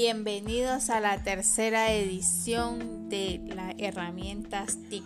Bienvenidos a la tercera edición de las herramientas TIC.